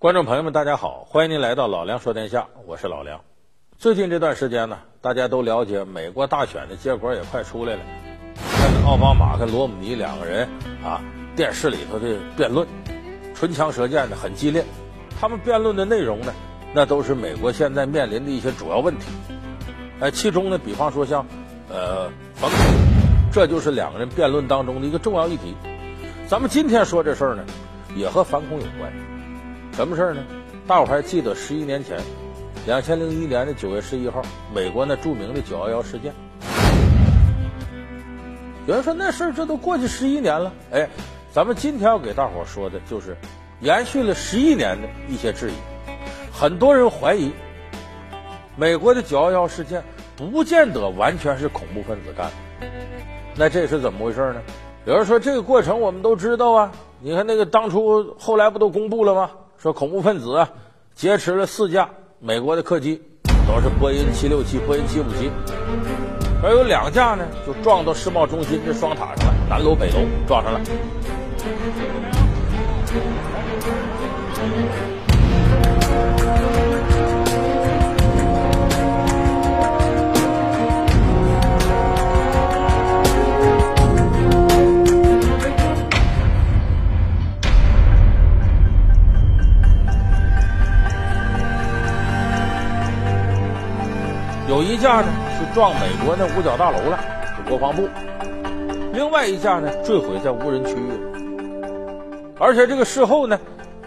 观众朋友们，大家好，欢迎您来到老梁说天下，我是老梁。最近这段时间呢，大家都了解美国大选的结果也快出来了，看奥巴马跟罗姆尼两个人啊，电视里头的辩论，唇枪舌剑的很激烈。他们辩论的内容呢，那都是美国现在面临的一些主要问题。哎，其中呢，比方说像呃反恐，这就是两个人辩论当中的一个重要议题。咱们今天说这事儿呢，也和反恐有关。什么事儿呢？大伙还记得十一年前，两千零一年的九月十一号，美国那著名的九幺幺事件。有人说那事儿这都过去十一年了，哎，咱们今天要给大伙说的就是延续了十一年的一些质疑。很多人怀疑，美国的九幺幺事件不见得完全是恐怖分子干的。那这是怎么回事呢？有人说这个过程我们都知道啊，你看那个当初后来不都公布了吗？说恐怖分子啊劫持了四架美国的客机，都是波音七六七、波音七五七，而有两架呢就撞到世贸中心这双塔上了，南楼北楼撞上了。架呢是撞美国那五角大楼了，是国防部；另外一架呢坠毁在无人区域。而且这个事后呢，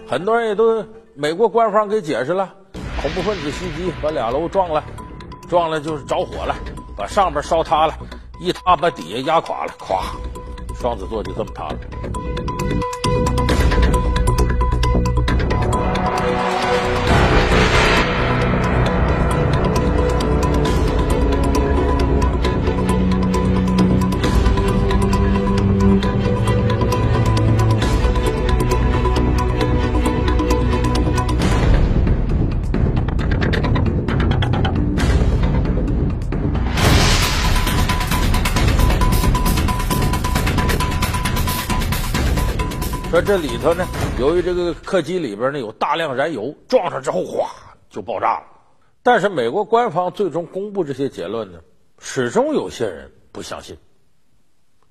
很多人也都美国官方给解释了：恐怖分子袭击把俩楼撞了，撞了就是着火了，把上边烧塌了，一塌把底下压垮了，咵，双子座就这么塌了。说这里头呢，由于这个客机里边呢有大量燃油，撞上之后哗就爆炸了。但是美国官方最终公布这些结论呢，始终有些人不相信。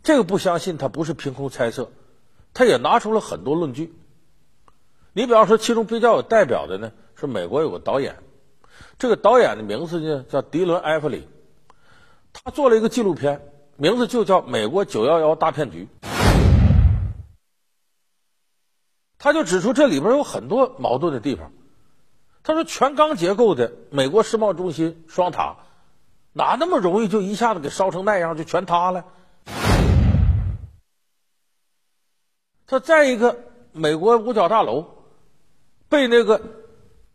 这个不相信，他不是凭空猜测，他也拿出了很多论据。你比方说，其中比较有代表的呢，是美国有个导演，这个导演的名字呢叫迪伦·埃弗里，他做了一个纪录片，名字就叫《美国九幺幺大骗局》。他就指出这里边有很多矛盾的地方。他说，全钢结构的美国世贸中心双塔，哪那么容易就一下子给烧成那样，就全塌了？他再一个，美国五角大楼被那个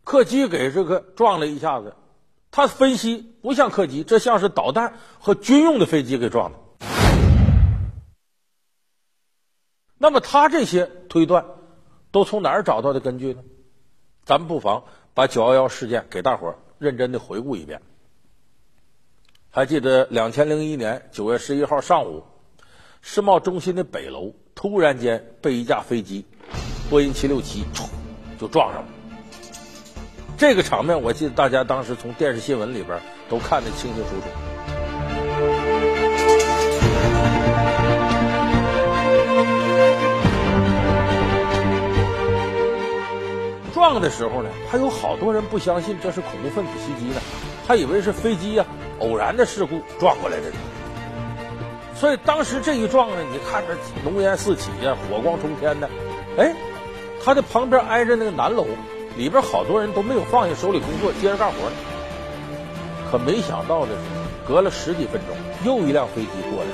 客机给这个撞了一下子，他分析不像客机，这像是导弹和军用的飞机给撞的。那么他这些推断。都从哪儿找到的根据呢？咱们不妨把九幺幺事件给大伙儿认真的回顾一遍。还记得两千零一年九月十一号上午，世贸中心的北楼突然间被一架飞机波音七六七就撞上了。这个场面，我记得大家当时从电视新闻里边都看得清清楚楚。撞的时候呢，还有好多人不相信这是恐怖分子袭击呢，还以为是飞机呀偶然的事故撞过来的。所以当时这一撞呢，你看着浓烟四起呀，火光冲天的。哎，他的旁边挨着那个南楼，里边好多人都没有放下手里工作，接着干活。可没想到的是，隔了十几分钟，又一辆飞机过来，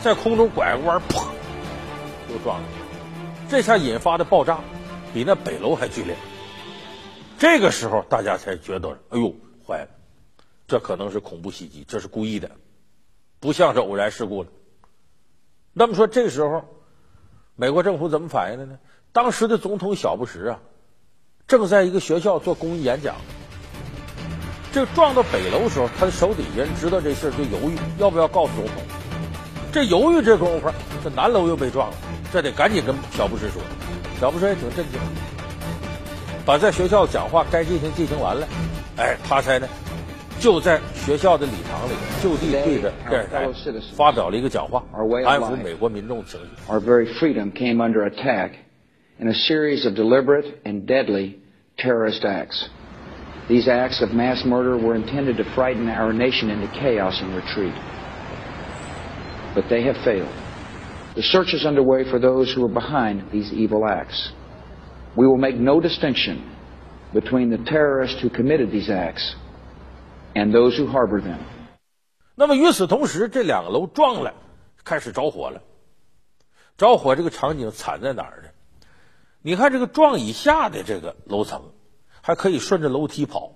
在空中拐个弯，砰，又撞了。这下引发的爆炸比那北楼还剧烈。这个时候，大家才觉得，哎呦，坏了，这可能是恐怖袭击，这是故意的，不像是偶然事故了。那么说，这时候，美国政府怎么反应的呢？当时的总统小布什啊，正在一个学校做公益演讲。这撞到北楼的时候，他的手底下人知道这事儿，就犹豫要不要告诉总统。这犹豫这功夫，这南楼又被撞了，这得赶紧跟小布什说。小布什也挺震惊。把在学校讲话该进行进行完了，哎，他才呢就在学校的礼堂里就地对着电视台发表了一个讲话，安抚美国民众情绪。Our very freedom came under attack in a series of deliberate and deadly terrorist acts. These acts of mass murder were intended to frighten our nation into chaos and retreat. But they have failed. The search is underway for those who are behind these evil acts. We will make no distinction between the terrorist who committed these acts and those who harbor them. 那么与此同时，这两个楼撞了，开始着火了。着火这个场景惨在哪儿呢？你看这个撞以下的这个楼层，还可以顺着楼梯跑；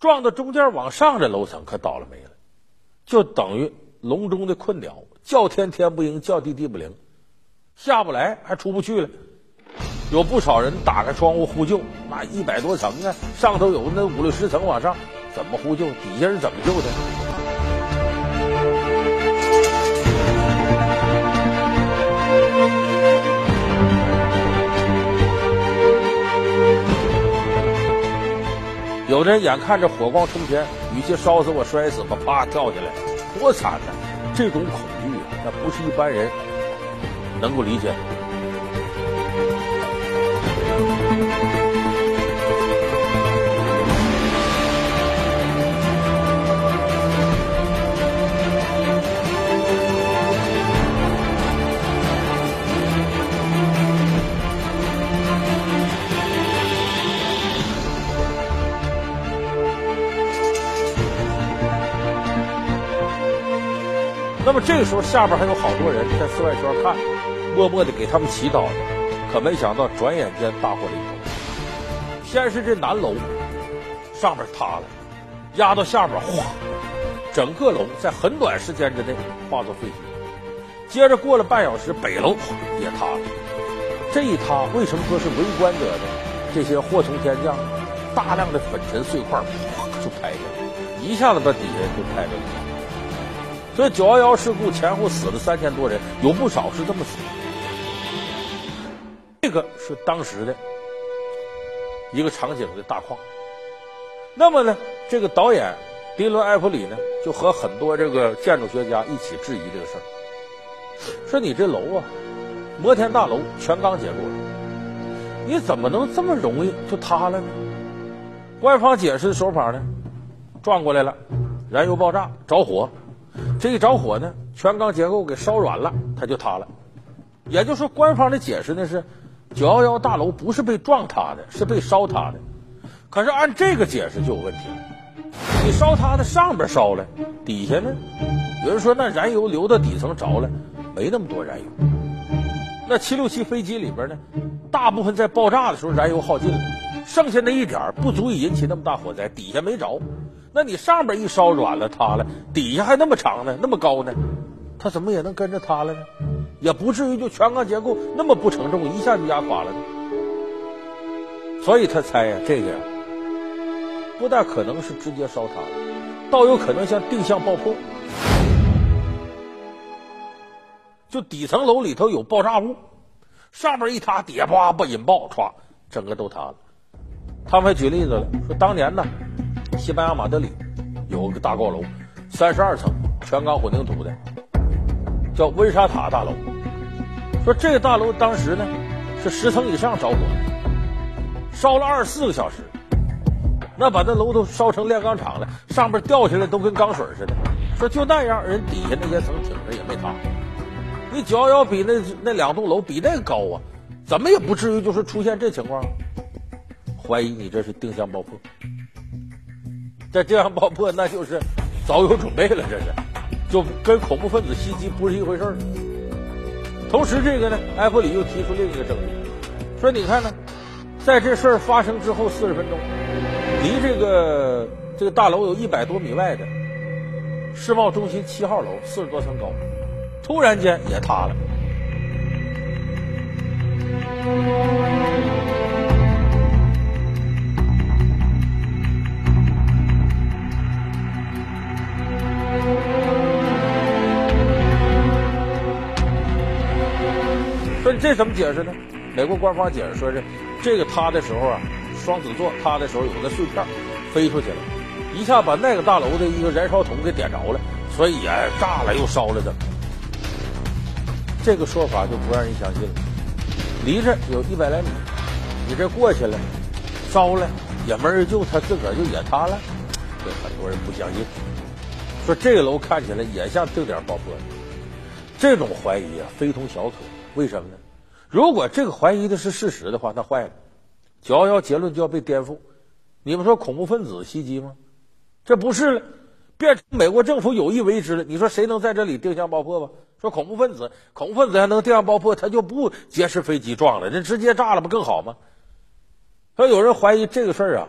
撞到中间往上的楼层可倒了霉了，就等于笼中的困鸟，叫天天不应，叫地地不灵，下不来还出不去了。有不少人打开窗户呼救，那一百多层啊，上头有那五六十层往上。怎么呼救？底下人怎么救的？有的人眼看着火光冲天，与其烧死我摔死吧，啪跳下来，多惨呐！这种恐惧啊，那不是一般人能够理解那么这个时候，下边还有好多人在四外圈看，默默的给他们祈祷着。可没想到，转眼间大祸临头。先是这南楼上面塌了，压到下边，哗，整个楼在很短时间之内化作废墟。接着过了半小时，北楼也塌了。这一塌，为什么说是围观者呢？这些祸从天降，大量的粉尘碎块，哗就拍下来，一下子把底下就拍着了。所以九幺幺事故前后死了三千多人，有不少是这么死。这个是当时的一个场景的大框。那么呢，这个导演迪伦·埃弗里呢，就和很多这个建筑学家一起质疑这个事儿，说你这楼啊，摩天大楼全钢结构，你怎么能这么容易就塌了呢？官方解释的手法呢，转过来了，燃油爆炸，着火。这一着火呢，全钢结构给烧软了，它就塌了。也就是说，官方的解释呢是，九幺幺大楼不是被撞塌的，是被烧塌的。可是按这个解释就有问题了。你烧塌的上边烧了，底下呢？有人说那燃油流到底层着了，没那么多燃油。那七六七飞机里边呢，大部分在爆炸的时候燃油耗尽了，剩下那一点不足以引起那么大火灾，底下没着。那你上边一烧软了塌了，底下还那么长呢，那么高呢，它怎么也能跟着塌了呢？也不至于就全钢结构那么不承重，一下就压垮了呢。所以他猜呀，这个呀，不但可能是直接烧塌，倒有可能像定向爆破，就底层楼里头有爆炸物，上边一塌，底下叭不引爆，歘，整个都塌了。他们还举例子了，说当年呢。西班牙马德里有个大高楼，三十二层，全钢混凝土的，叫温莎塔大楼。说这个大楼当时呢是十层以上着火，烧了二十四个小时，那把那楼都烧成炼钢厂了，上边掉下来都跟钢水似的。说就那样，人底下那些层挺着也没塌。你九幺幺比那那两栋楼比那高啊，怎么也不至于就是出现这情况。怀疑你这是定向爆破。这这样爆破，那就是早有准备了，这是就跟恐怖分子袭击不是一回事儿。同时，这个呢，埃弗里又提出另一个证据，说你看呢，在这事儿发生之后四十分钟，离这个这个大楼有一百多米外的世贸中心七号楼，四十多层高，突然间也塌了。这怎么解释呢？美国官方解释说是这个塌的时候啊，双子座塌的时候有个碎片飞出去了，一下把那个大楼的一个燃烧筒给点着了，所以也炸了又烧了的。这个说法就不让人相信了。离这有一百来米，你这过去了，烧了也没人救，他自个儿就也塌了，这很多人不相信。说这个楼看起来也像定点爆破的，这种怀疑啊非同小可。为什么呢？如果这个怀疑的是事实的话，那坏了，九幺幺结论就要被颠覆。你们说恐怖分子袭击吗？这不是了，变成美国政府有意为之了。你说谁能在这里定向爆破吧？说恐怖分子，恐怖分子还能定向爆破，他就不劫持飞机撞了，那直接炸了不更好吗？说有人怀疑这个事儿啊，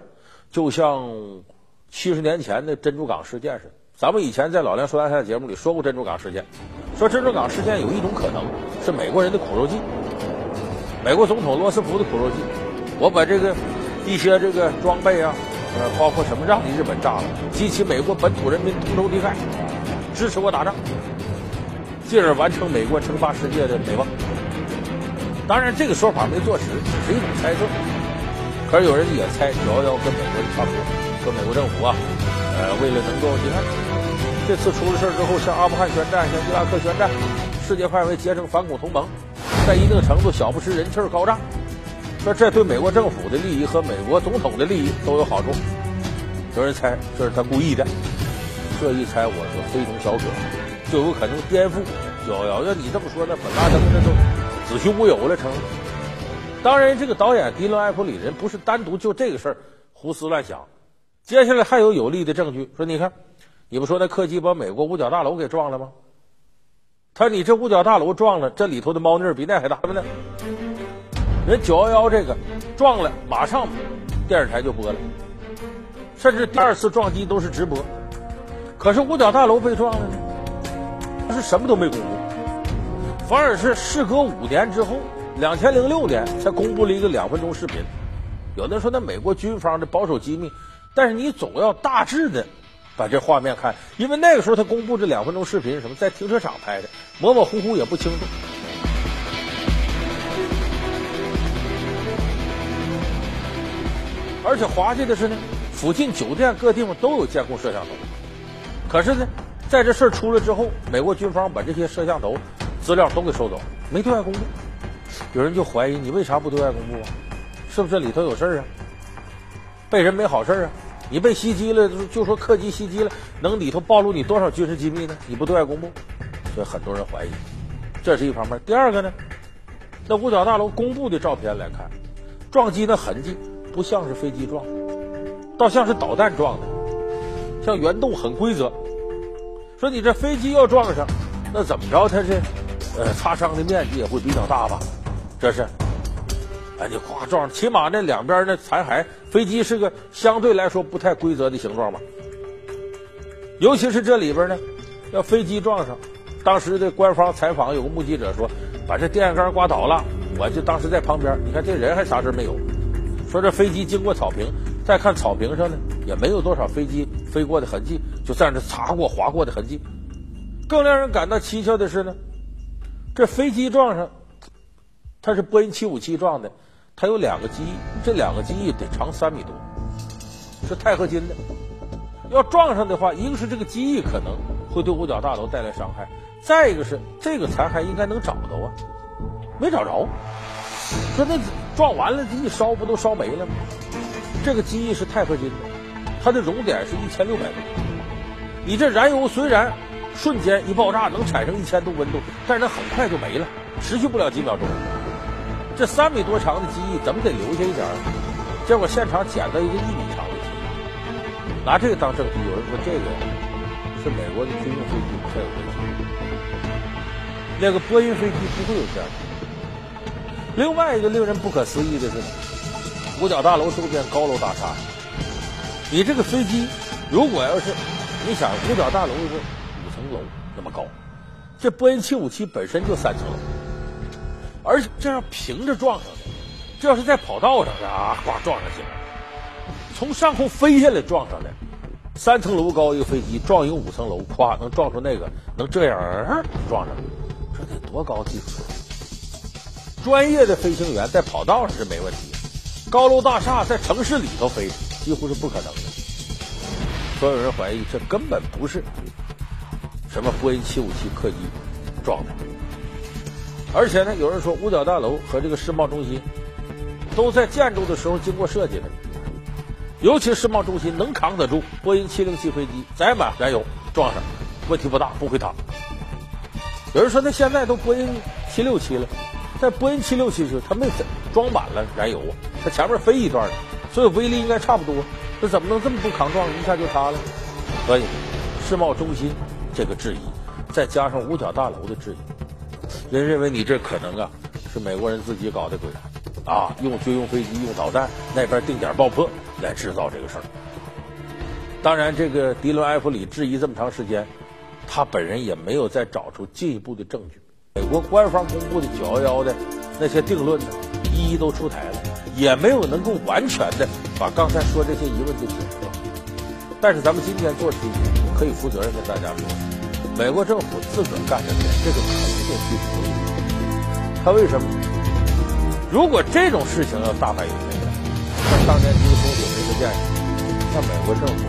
就像七十年前的珍珠港事件似的。咱们以前在老梁说大台节目里说过珍珠港事件，说珍珠港事件有一种可能是美国人的苦肉计，美国总统罗斯福的苦肉计。我把这个一些这个装备啊，呃，包括什么让你日本炸了，激起美国本土人民同仇敌忾，支持我打仗，进而完成美国称霸世界的美梦。当然，这个说法没坐实，只是一种猜测。可是有人也猜九幺幺跟美国人差不多，说美国政府啊，呃，为了能够你看。这次出了事之后，向阿富汗宣战，向伊拉克宣战，世界范围结成反恐同盟，在一定程度小布什人气高涨，说这对美国政府的利益和美国总统的利益都有好处。有人猜这是他故意的，这一猜我说非同小可，就有可能颠覆九幺幺。要你这么说，那本拉登那都子虚乌有了，成。当然，这个导演迪伦·艾弗里人不是单独就这个事儿胡思乱想，接下来还有有力的证据，说你看。你不说那客机把美国五角大楼给撞了吗？他你这五角大楼撞了，这里头的猫腻儿比那还大呢。人九幺幺这个撞了，马上电视台就播了，甚至第二次撞击都是直播。可是五角大楼被撞了呢，他是什么都没公布，反而是事隔五年之后，两千零六年才公布了一个两分钟视频。有的说那美国军方的保守机密，但是你总要大致的。把这画面看，因为那个时候他公布这两分钟视频是什么，在停车场拍的，模模糊糊也不清楚。而且滑稽的是呢，附近酒店各地方都有监控摄像头。可是呢，在这事儿出来之后，美国军方把这些摄像头资料都给收走，没对外公布。有人就怀疑你为啥不对外公布啊？是不是里头有事儿啊？被人没好事啊？你被袭击了，就说客机袭击了，能里头暴露你多少军事机密呢？你不对外公布，所以很多人怀疑，这是一方面。第二个呢，那五角大楼公布的照片来看，撞击的痕迹不像是飞机撞，倒像是导弹撞的，像圆洞很规则。说你这飞机要撞上，那怎么着？它是呃擦伤的面积也会比较大吧？这是。哎，你夸撞，起码那两边那残骸，飞机是个相对来说不太规则的形状吧。尤其是这里边呢，要飞机撞上，当时的官方采访有个目击者说，把这电线杆刮倒了，我就当时在旁边，你看这人还啥事没有。说这飞机经过草坪，再看草坪上呢，也没有多少飞机飞过的痕迹，就在那擦过划过的痕迹。更让人感到蹊跷的是呢，这飞机撞上，它是波音七五七撞的。它有两个机翼，这两个机翼得长三米多，是钛合金的。要撞上的话，一个是这个机翼可能会对五角大楼带来伤害，再一个是这个残骸应该能找到啊，没找着。说那撞完了，这一烧不都烧没了吗？这个机翼是钛合金的，它的熔点是一千六百度。你这燃油虽然瞬间一爆炸能产生一千度温度，但是它很快就没了，持续不了几秒钟。这三米多长的机翼怎么得留下一点儿？结果现场捡到一个一米长的机翼，拿这个当证据。有人说这个是美国的军用飞机才有的机翼，那个波音飞机不会有这样的。另外一个令人不可思议的是，五角大楼周边高楼大厦，你这个飞机如果要是你想五角大楼是五层楼那么高，这波音七五七本身就三层。而且这样平着撞上的，这要是在跑道上啊，呱撞上去了。从上空飞下来撞上来，三层楼高一个飞机撞一个五层楼，咵能撞出那个，能这样撞上，这得多高技术？专业的飞行员在跑道上是没问题，高楼大厦在城市里头飞几乎是不可能的。所有人怀疑这根本不是什么波音七五七客机撞的，而且呢，有人说五角大楼和这个世贸中心都在建筑的时候经过设计的，尤其世贸中心能扛得住波音七零七飞机载满燃油撞上，问题不大，不会塌。有人说那现在都波音七六七了，在波音七六七时它没装满了燃油啊，它前面飞一段，所以威力应该差不多。这怎么能这么不抗撞，一下就塌了？所以，世贸中心这个质疑，再加上五角大楼的质疑，人认为你这可能啊是美国人自己搞的鬼，啊，用军用飞机、用导弹那边定点爆破来制造这个事儿。当然，这个迪伦·埃弗里质疑这么长时间，他本人也没有再找出进一步的证据。美国官方公布的九幺幺的那些定论呢，一一都出台了。也没有能够完全的把刚才说这些疑问都解释掉，但是咱们今天做题可以负责任跟大家说，美国政府自个儿干的事，这个可能性几乎没有。他为什么？如果这种事情要大白云飞来，像当年这个东九那个建议，像美国政府，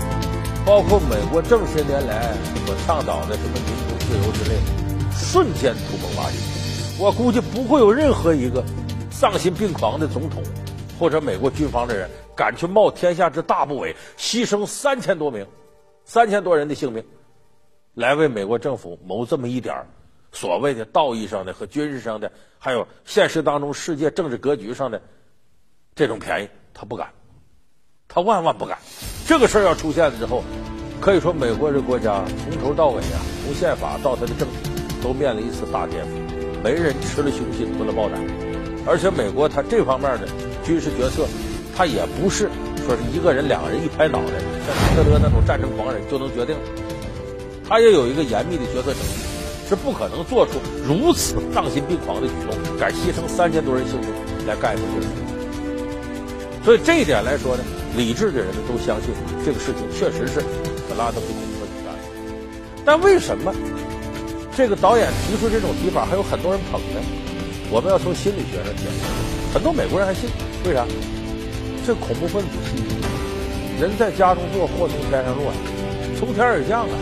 包括美国这么些年来所倡导的什么民主自由之类的，瞬间土崩瓦解。我估计不会有任何一个丧心病狂的总统。或者美国军方的人敢去冒天下之大不韪，牺牲三千多名、三千多人的性命，来为美国政府谋这么一点所谓的道义上的和军事上的，还有现实当中世界政治格局上的这种便宜，他不敢，他万万不敢。这个事儿要出现了之后，可以说美国这国家从头到尾啊，从宪法到他的政体，都面临一次大颠覆，没人吃了雄心吞了豹胆，而且美国他这方面的。军事决策，他也不是说是一个人、两个人一拍脑袋，像希特勒那种战争狂人就能决定。他也有一个严密的决策程序，是不可能做出如此丧心病狂的举动，敢牺牲三千多人性命来干一件事。所以这一点来说呢，理智的人呢都相信这个事情确实是本拉登的恐怖分子干的。但为什么这个导演提出这种提法还有很多人捧呢？我们要从心理学上解释，很多美国人还信。为啥？这恐怖分子，人在家中坐，祸从天上落，从天而降啊！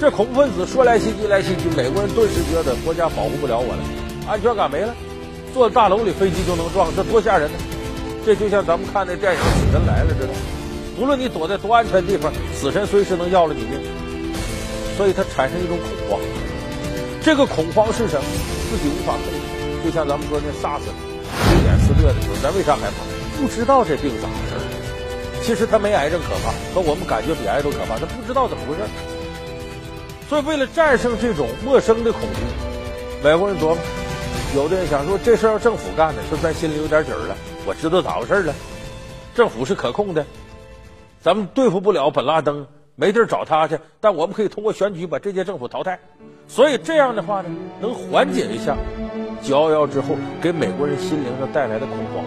这恐怖分子说来袭击来袭击，美国人顿时觉得国家保护不了我了，安全感没了，坐大楼里飞机就能撞，这多吓人呢！这就像咱们看那电影《死神来了》似的，无论你躲在多安全地方，死神随时能要了你命，所以他产生一种恐慌。这个恐慌是什么？自己无法控制，就像咱们说那 SARS。非典肆虐的时候，咱为啥害怕？不知道这病咋回事其实他没癌症可怕，可我们感觉比癌症可怕，他不知道怎么回事所以，为了战胜这种陌生的恐惧，美国人琢磨，有的人想说，这事要政府干的，是不是咱心里有点底儿了？我知道咋回事了，政府是可控的，咱们对付不了本拉登，没地儿找他去，但我们可以通过选举把这届政府淘汰。所以这样的话呢，能缓解一下。九幺幺之后给美国人心灵上带来的恐慌，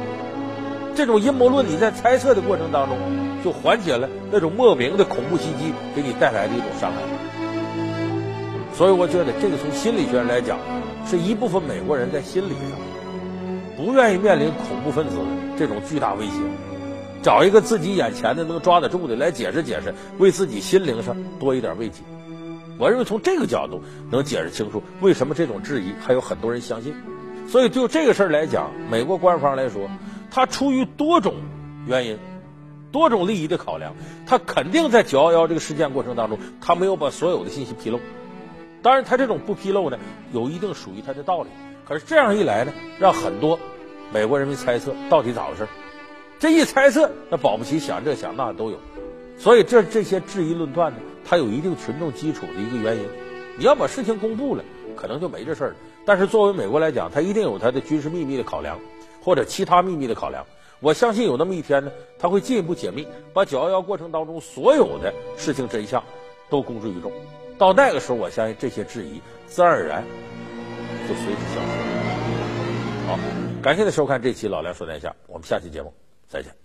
这种阴谋论你在猜测的过程当中，就缓解了那种莫名的恐怖袭击给你带来的一种伤害。所以我觉得这个从心理学上来讲，是一部分美国人在心理上不愿意面临恐怖分子这种巨大威胁，找一个自己眼前的能抓得住的来解释解释，为自己心灵上多一点慰藉。我认为从这个角度能解释清楚为什么这种质疑还有很多人相信。所以就这个事儿来讲，美国官方来说，他出于多种原因、多种利益的考量，他肯定在九幺幺这个事件过程当中，他没有把所有的信息披露。当然，他这种不披露呢，有一定属于他的道理。可是这样一来呢，让很多美国人民猜测到底咋回事这一猜测，那保不齐想这想那都有。所以这这些质疑论断呢。它有一定群众基础的一个原因，你要把事情公布了，可能就没这事儿了。但是作为美国来讲，它一定有它的军事秘密的考量，或者其他秘密的考量。我相信有那么一天呢，他会进一步解密，把九幺幺过程当中所有的事情真相都公之于众。到那个时候，我相信这些质疑自然而然就随之消失。好，感谢您收看这期《老梁说天下》，我们下期节目再见。